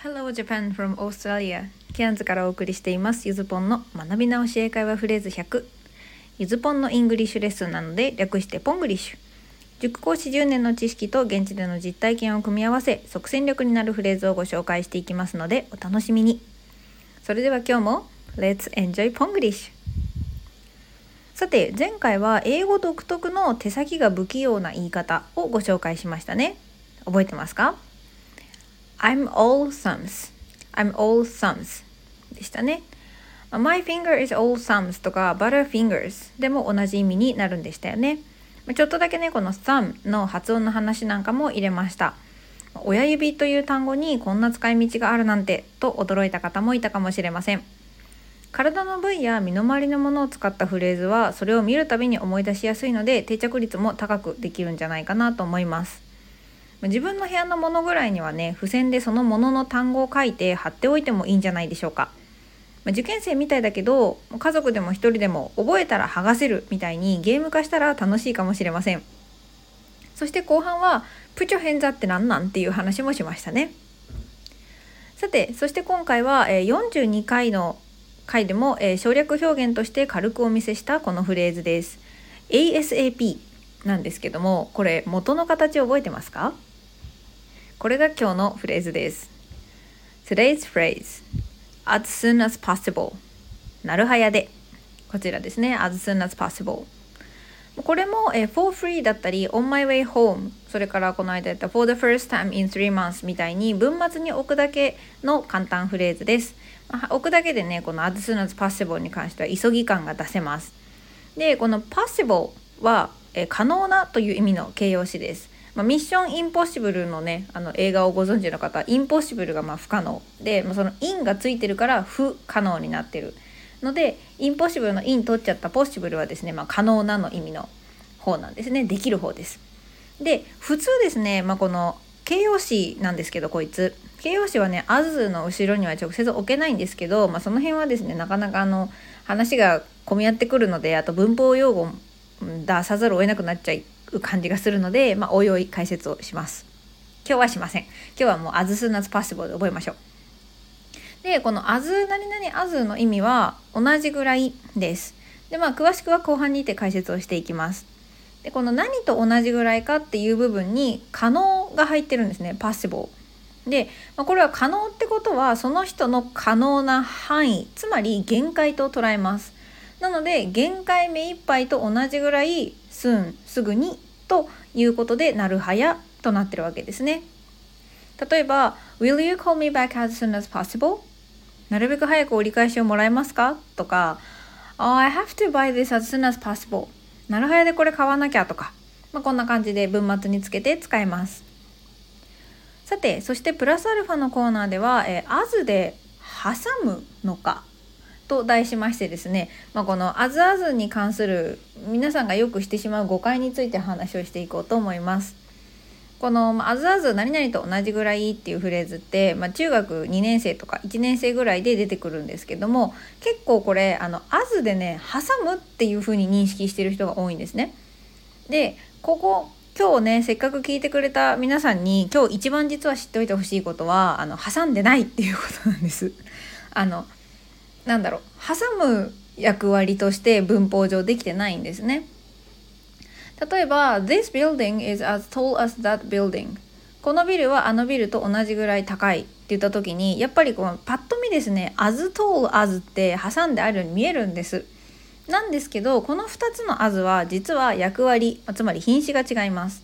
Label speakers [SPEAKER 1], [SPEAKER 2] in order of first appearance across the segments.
[SPEAKER 1] Hello Japan from Australia. ケアンズからお送りしています。ゆずぽんの学び直し英会話フレーズ100ゆずぽんの English lesson なので略してポングリッシュ。塾講師10年の知識と現地での実体験を組み合わせ即戦力になるフレーズをご紹介していきますのでお楽しみに。それでは今日も Let's enjoy ポングリッシュさて前回は英語独特の手先が不器用な言い方をご紹介しましたね。覚えてますか？I'm all thumbs. I'm all thumbs. でしたね。My finger is all thumbs とか Butterfingers でも同じ意味になるんでしたよね。ちょっとだけねこの thumb の発音の話なんかも入れました。親指という単語にこんな使い道があるなんてと驚いた方もいたかもしれません。体の部位や身の回りのものを使ったフレーズはそれを見るたびに思い出しやすいので定着率も高くできるんじゃないかなと思います。自分の部屋のものぐらいにはね付箋でそのものの単語を書いて貼っておいてもいいんじゃないでしょうか。受験生みたいだけど家族でも一人でも覚えたら剥がせるみたいにゲーム化したら楽しいかもしれません。そして後半はプチョヘンザって何なん？っていう話もしましたね。さてそして今回は42回の回でも省略表現として軽くお見せしたこのフレーズです。ASAP なんですけどもこれ元の形覚えてますか？これが今日のフレーズです。Today's phrase as soon as possible なるはやでこちらですね as soon as possible これも、え for free だったり on my way home それからこの間やった for the first time in three months みたいに文末に置くだけの簡単フレーズです、置くだけでねこの as soon as possible に関しては急ぎ感が出せますでこの possible は、え可能なという意味の形容詞ですまあ、ミッションインポッシブルのねあの映画をご存知の方インポッシブルがま不可能で、まあ、そのインがついてるから不可能になってるのでインポッシブルのイン取っちゃったポッシブルはですね、まあ、可能なの意味の方なんですねできる方です。で普通ですね、ま、この形容詞なんですけどこいつ形容詞はね「as」の後ろには直接置けないんですけど、まあ、その辺はですねなかなかあの話が混み合ってくるのであと文法用語出さざるを得なくなっちゃいう感じがするので、まあ、おいおい解説をします。今日はしません。今日はもう as soon as possible で覚えましょう。で、この as 何々 as の意味は同じぐらいです。で、まあ、詳しくは後半にて解説をしていきます。で、この何と同じぐらいかっていう部分に可能が入ってるんですね。possible。で、まあ、これは可能ってことはその人の可能な範囲つまり限界と捉えますなので限界目いっぱいと同じぐらい soon すぐにということでなるはやとなってるわけですね。例えば Will you call me back as soon as possible? なるべく早く折り返しをもらえますか？とか oh, I have to buy this as soon as possible. なるはやでこれ買わなきゃとか、まあ、こんな感じで文末につけて使えます。さてそしてプラスアルファのコーナーでは、えー、as で挟むのか。と題しましてですね、まあ、この「あずあず」に関する皆さんがよくしてしまう誤解について話をしていこうと思います。この「あずあず何々と同じぐらい」っていうフレーズって、まあ、中学2年生とか1年生ぐらいで出てくるんですけども結構これ「あのあず」でね「挟む」っていう風に認識してる人が多いんですね。でここ今日ねせっかく聞いてくれた皆さんに今日一番実は知っておいてほしいことはあの挟んでないっていうことなんです。あのなんだろう挟む役割として文法上できてないんですね。例えば This building is as tall as that building このビルはあのビルと同じぐらい高いって言った時にやっぱりこのパッと見ですね as tall as って挟んであるように見えるんです。なんですけどこの2つの as は実は役割つまり品詞が違います。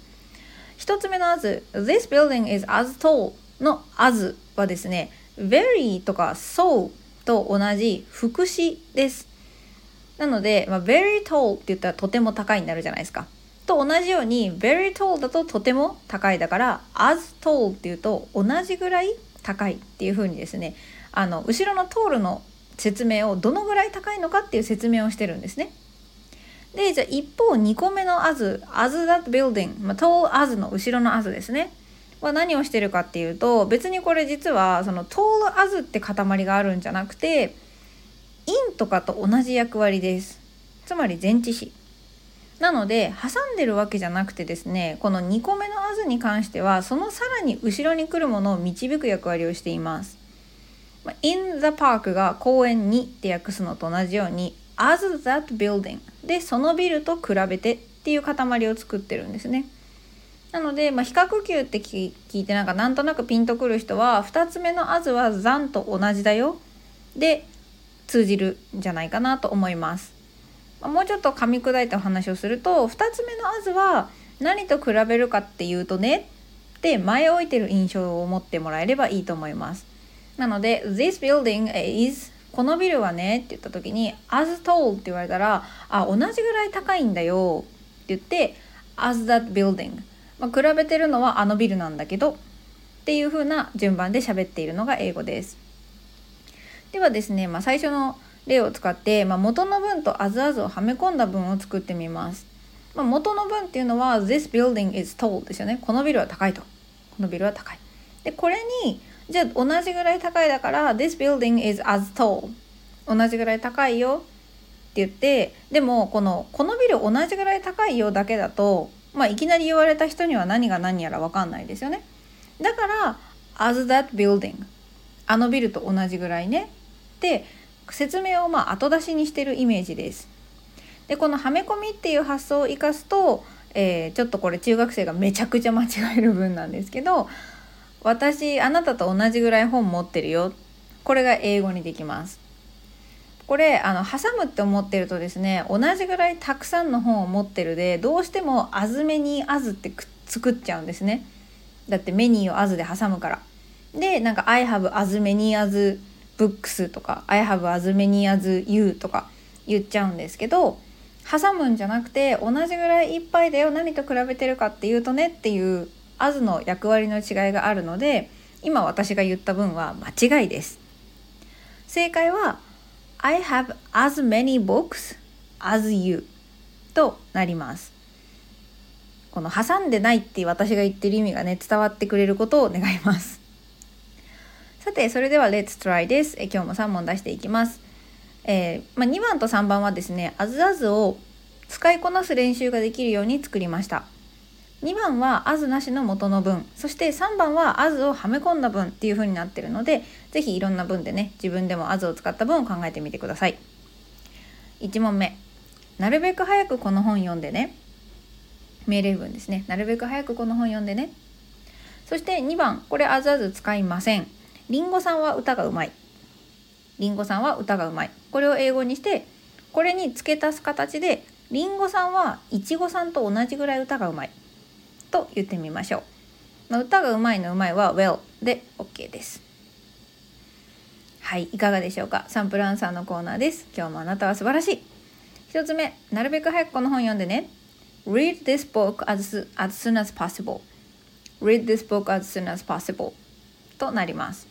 [SPEAKER 1] 1つ目の as This building is as tall の as はですね very とか so と同じ副詞です。なので、まあ、very tall って言ったらとても高いになるじゃないですか。と同じように very tall だととても高いだから as tall っていうと同じぐらい高いっていう風にですねあの後ろの tall の説明をどのぐらい高いのかっていう説明をしてるんですね。でじゃあ一方2個目の as as that building、まあ、tall as の後ろの as ですね。は何をしてるかっていうと別にこれ実はその tall as って塊があるんじゃなくて in とかと同じ役割ですつまり前置詞なので挟んでるわけじゃなくてですねこの2個目の「as」に関してはそのさらに後ろに来るものを導く役割をしています。in the park が公園にって訳すのと同じように as that building でそのビルと比べてっていう塊を作ってるんですね。なので、まあ、比較級って聞いてなんかなんとなくピンとくる人は2つ目の「as」は「残」と同じだよで通じるんじゃないかなと思います。まもうちょっと噛み砕いたお話をすると2つ目の「as」は何と比べるかっていうとねって前置いてる印象を持ってもらえればいいと思います。なので「This building is」このビルはねって言った時に「as tall」って言われたら「あ同じぐらい高いんだよ」って言って「as that building」まあ、比べてるのはあのビルなんだけどっていう風な順番で喋っているのが英語です。ではですね、まあ、最初の例を使って、まあ、元の文と as as をはめ込んだ文を作ってみます。まあ、元の文っていうのは This building is tall ですよね。このビルは高いと。このビルは高い。で、これにじゃあ同じぐらい高いだから This building is as tall 同じぐらい高いよって言ってでもこのこのビル同じぐらい高いよだけだと、まあ、いきなり言われた人には何が何やら分かんないですよね。だから as that building あのビルと同じぐらいね。って説明をまあ後出しにしてるイメージです。でこのはめ込みっていう発想を生かすと、えー、ちょっとこれ中学生がめちゃくちゃ間違える文なんですけど私あなたと同じぐらい本持ってるよ。これが英語にできます。これあの挟むって思ってるとですね同じぐらいたくさんの本を持ってるでどうしても「あずめにあず」って作っちゃうんですね。だってメニューを「あず」で挟むから。でなんか「I have as many as books」とか「I have as many as you」とか言っちゃうんですけど挟むんじゃなくて同じぐらいいっぱいだよ何と比べてるかっていうとねっていう as の役割の違いがあるので今私が言った分は間違いです。正解は I have as many books as you となります。この挟んでないって私が言ってる意味がね伝わってくれることを願います。さてそれでは Let's try ですえ今日も3問出していきます。えー、まあ、2番と3番はですね as as を使いこなす練習ができるように作りました。2番は as なしの元の文そして3番は as をはめ込んだ文っていう風になってるので是非いろんな文でね自分でも as を使った文を考えてみてください。1問目。なるべく早くこの本読んでね。命令文ですね。なるべく早くこの本読んでね。そして2番これ as as 使いません。りんごさんは歌がうまい。りんごさんは歌がうまい。これを英語にしてこれに付け足す形でりんごさんはいちごさんと同じぐらい歌がうまい。と言ってみましょう。まあ、歌がうまいのうまいは well で OK です。はい、いかがでしょうか？サンプルアンサーのコーナーです。今日もあなたは素晴らしい。一つ目、なるべく早くこの本読んでね。Read this book as, as soon as possible. Read this book as soon as possible. となります。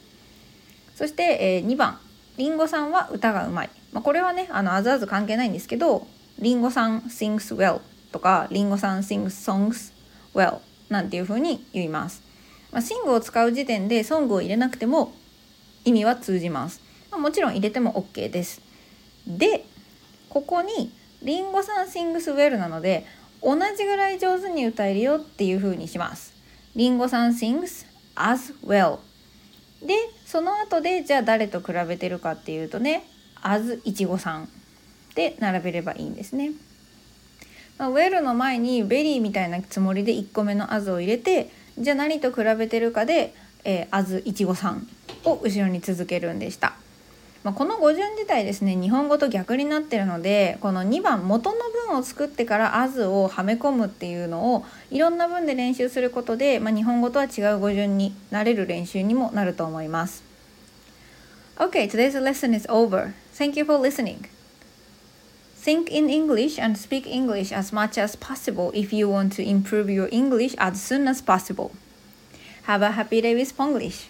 [SPEAKER 1] そして、えー、2番、りんごさんは歌がうまい。まあ、これはね、あの、あずあず関係ないんですけど、りんごさん sings well とか、りんごさん sings songs well なんていう風に言います。まあ、シングを使う時点でソングを入れなくても意味は通じます。まあ、もちろん入れても OK です。で、ここにリンゴさん sings well なので同じぐらい上手に歌えるよっていう風にします。リンゴさん sings as well でその後でじゃあ誰と比べてるかっていうとね as いちごさんで並べればいいんですね。 well の前に very みたいなつもりで1個目の as を入れてじゃあ何と比べてるかで、えー、 as いちごさんを後ろに続けるんでした。まあ、この語順自体ですね日本語と逆になってるのでこの2番元の文を作ってから「アズをはめ込むっていうのをいろんな文で練習することで、まあ、日本語とは違う語順になれる練習にもなると思います。Okay, today's lesson is over. Thank you for listening. Think in English and speak English as much as possible if you want to improve your English as soon as possible. Have a happy day with Ponglish!